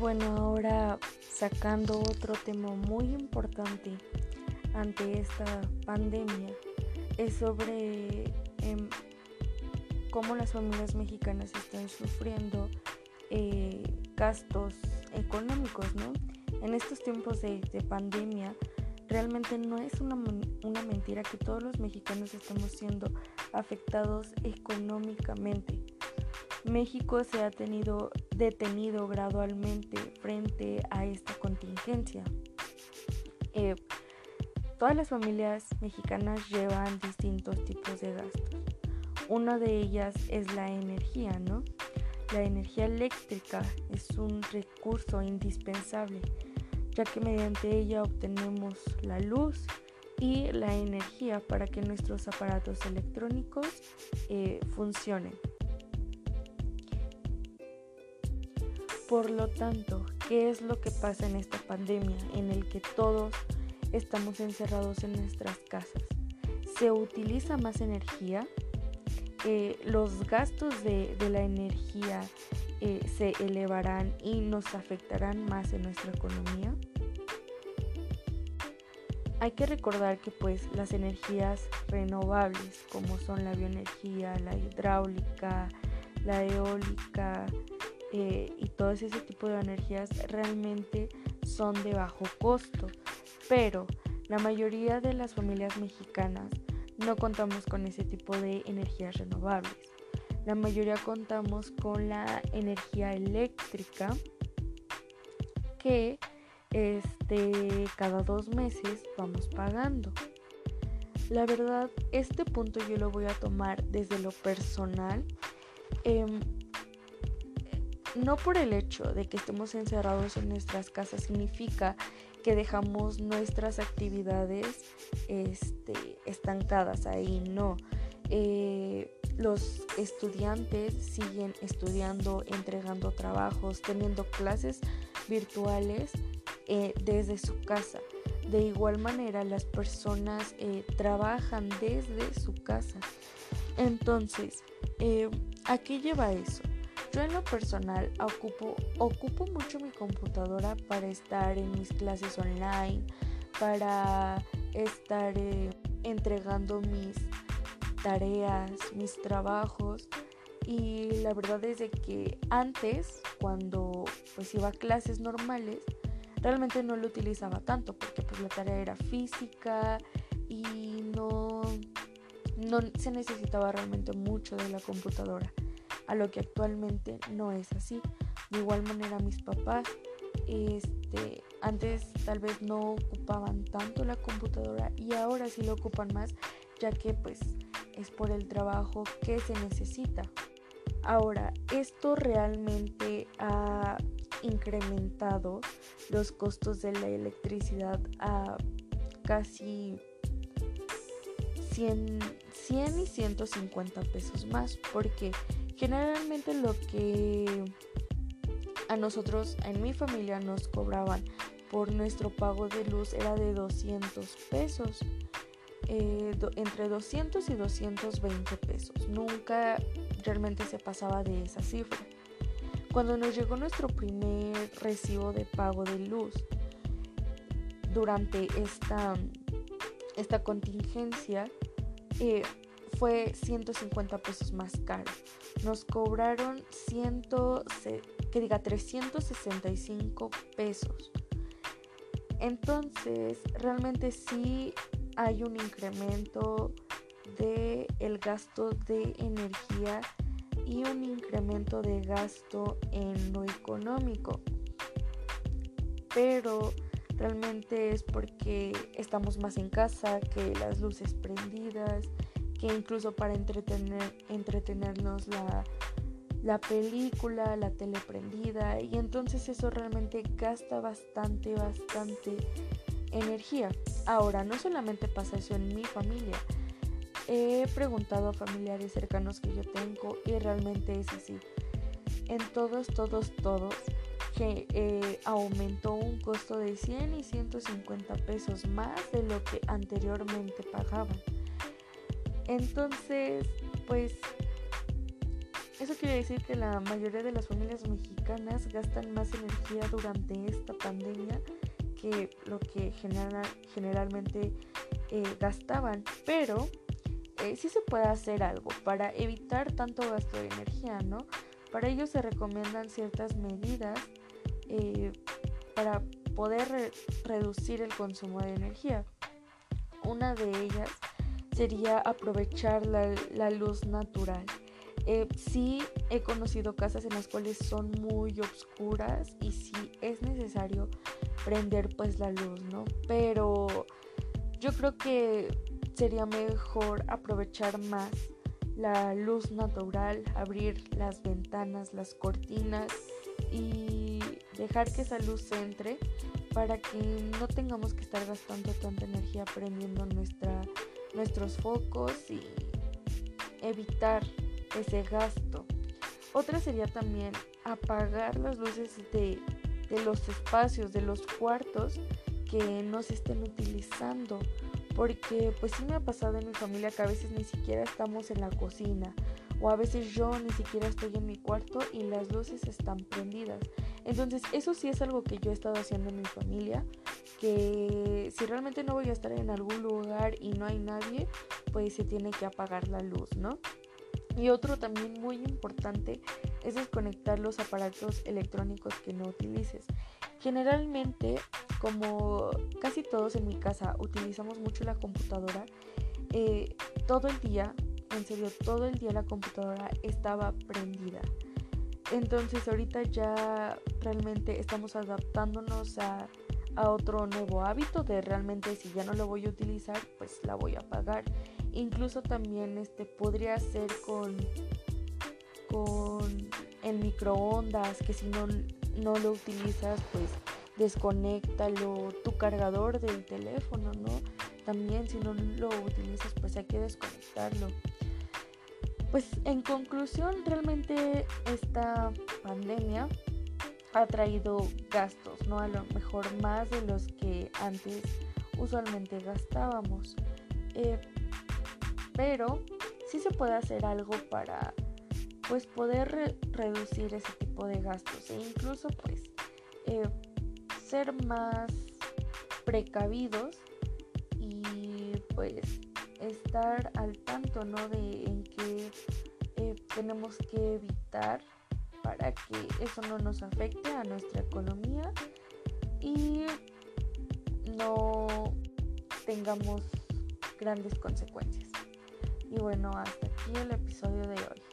bueno, ahora sacando otro tema muy importante ante esta pandemia es sobre em, cómo las familias mexicanas están sufriendo eh, gastos económicos, ¿no? En estos tiempos de, pandemia, realmente no es una, una mentira que todos los mexicanos estamos siendo afectados económicamente. México se ha tenido detenido gradualmente frente a esta contingencia. Eh, todas las familias mexicanas llevan distintos tipos de gastos. Una de ellas es la energía, ¿no? La energía eléctrica es un recurso indispensable, ya que mediante ella obtenemos la luz y la energía para que nuestros aparatos electrónicos eh, funcionen. Por lo tanto, ¿qué es lo que pasa en esta pandemia en el que todos estamos encerrados en nuestras casas? ¿Se utiliza más energía? Eh, ¿Los gastos de, la energía eh, se elevarán y nos afectarán más en nuestra economía? Hay que recordar que pues las energías renovables como son la bioenergía, la hidráulica, la eólica, eh, y todo ese tipo de energías realmente son de bajo costo. Pero la mayoría de las familias mexicanas no contamos con ese tipo de energías renovables. La mayoría contamos con la energía eléctrica que este, cada dos meses vamos pagando. La verdad, este punto yo lo voy a tomar desde lo personal. Em, no por el hecho de que estemos encerrados en nuestras casas significa que dejamos nuestras actividades este, estancadas ahí, no. Eh, los estudiantes siguen estudiando, entregando trabajos, teniendo clases virtuales eh, desde su casa. De igual manera, las personas eh, trabajan desde su casa. Entonces, ¿a qué lleva eso? Yo en lo personal ocupo, ocupo mucho mi computadora para estar en mis clases online, para estar eh, entregando mis tareas, mis trabajos. Y la verdad es que antes, cuando pues iba a clases normales, realmente no lo utilizaba tanto porque pues la tarea era física y no, no se necesitaba realmente mucho de la computadora a lo que actualmente no es así. De igual manera mis papás este, antes tal vez no ocupaban tanto la computadora y ahora sí lo ocupan más ya que pues es por el trabajo que se necesita. Ahora, esto realmente ha incrementado los costos de la electricidad a casi 100, 100 y 150 pesos más porque Generalmente lo que a nosotros, en mi familia, nos cobraban por nuestro pago de luz era de 200 pesos. Eh, entre 200 y 220 pesos. Nunca realmente se pasaba de esa cifra. Cuando nos llegó nuestro primer recibo de pago de luz durante esta, esta contingencia, eh, fue 150 pesos más caro. Nos cobraron 100, que diga 365 pesos. Entonces, realmente sí hay un incremento de el gasto de energía y un incremento de gasto en lo económico. Pero realmente es porque estamos más en casa, que las luces prendidas, que incluso para entretener, entretenernos la, la película, la tele prendida y entonces eso realmente gasta bastante, bastante energía. Ahora, no solamente pasa eso en mi familia, he preguntado a familiares cercanos que yo tengo y realmente es así. En todos, todos, todos, que eh, aumentó un costo de 100 y 150 pesos más de lo que anteriormente pagaban. Entonces, pues eso quiere decir que la mayoría de las familias mexicanas gastan más energía durante esta pandemia que lo que generalmente eh, gastaban. Pero eh, sí se puede hacer algo para evitar tanto gasto de energía, ¿no? Para ello se recomiendan ciertas medidas eh, para poder reducir el consumo de energía. Una de ellas sería aprovechar la, luz natural. Eh, sí he conocido casas en las cuales son muy oscuras y sí es necesario prender pues la luz, ¿no? Pero yo creo que sería mejor aprovechar más la luz natural, abrir las ventanas, las cortinas y dejar que esa luz entre para que no tengamos que estar gastando tanta energía prendiendo nuestra, nuestros focos y evitar ese gasto. Otra sería también apagar las luces de, de los espacios, de los cuartos que no se estén utilizando. Porque pues sí me ha pasado en mi familia que a veces ni siquiera estamos en la cocina o a veces yo ni siquiera estoy en mi cuarto y las luces están prendidas. Entonces eso sí es algo que yo he estado haciendo en mi familia, que si realmente no voy a estar en algún lugar y no hay nadie, pues se tiene que apagar la luz, ¿no? Y otro también muy importante es desconectar los aparatos electrónicos que no utilices. Generalmente, como casi todos en mi casa utilizamos mucho la computadora, eh, todo el día, en serio, todo el día la computadora estaba prendida. Entonces ahorita ya realmente estamos adaptándonos a, otro nuevo hábito de realmente si ya no lo voy a utilizar, pues la voy a apagar. Incluso también este podría ser con con el microondas, que si no, no lo utilizas, pues desconéctalo, tu cargador del teléfono, ¿no? También si no lo utilizas, pues hay que desconectarlo. Pues en conclusión, realmente esta pandemia ha traído gastos, ¿no? A lo mejor más de los que antes usualmente gastábamos. Eh, pero sí se puede hacer algo para pues poder reducir ese tipo de gastos e incluso pues eh, ser más precavidos y pues estar al tanto ¿no? de en qué eh, tenemos que evitar para que eso no nos afecte a nuestra economía y no tengamos grandes consecuencias. Y bueno, hasta aquí el episodio de hoy.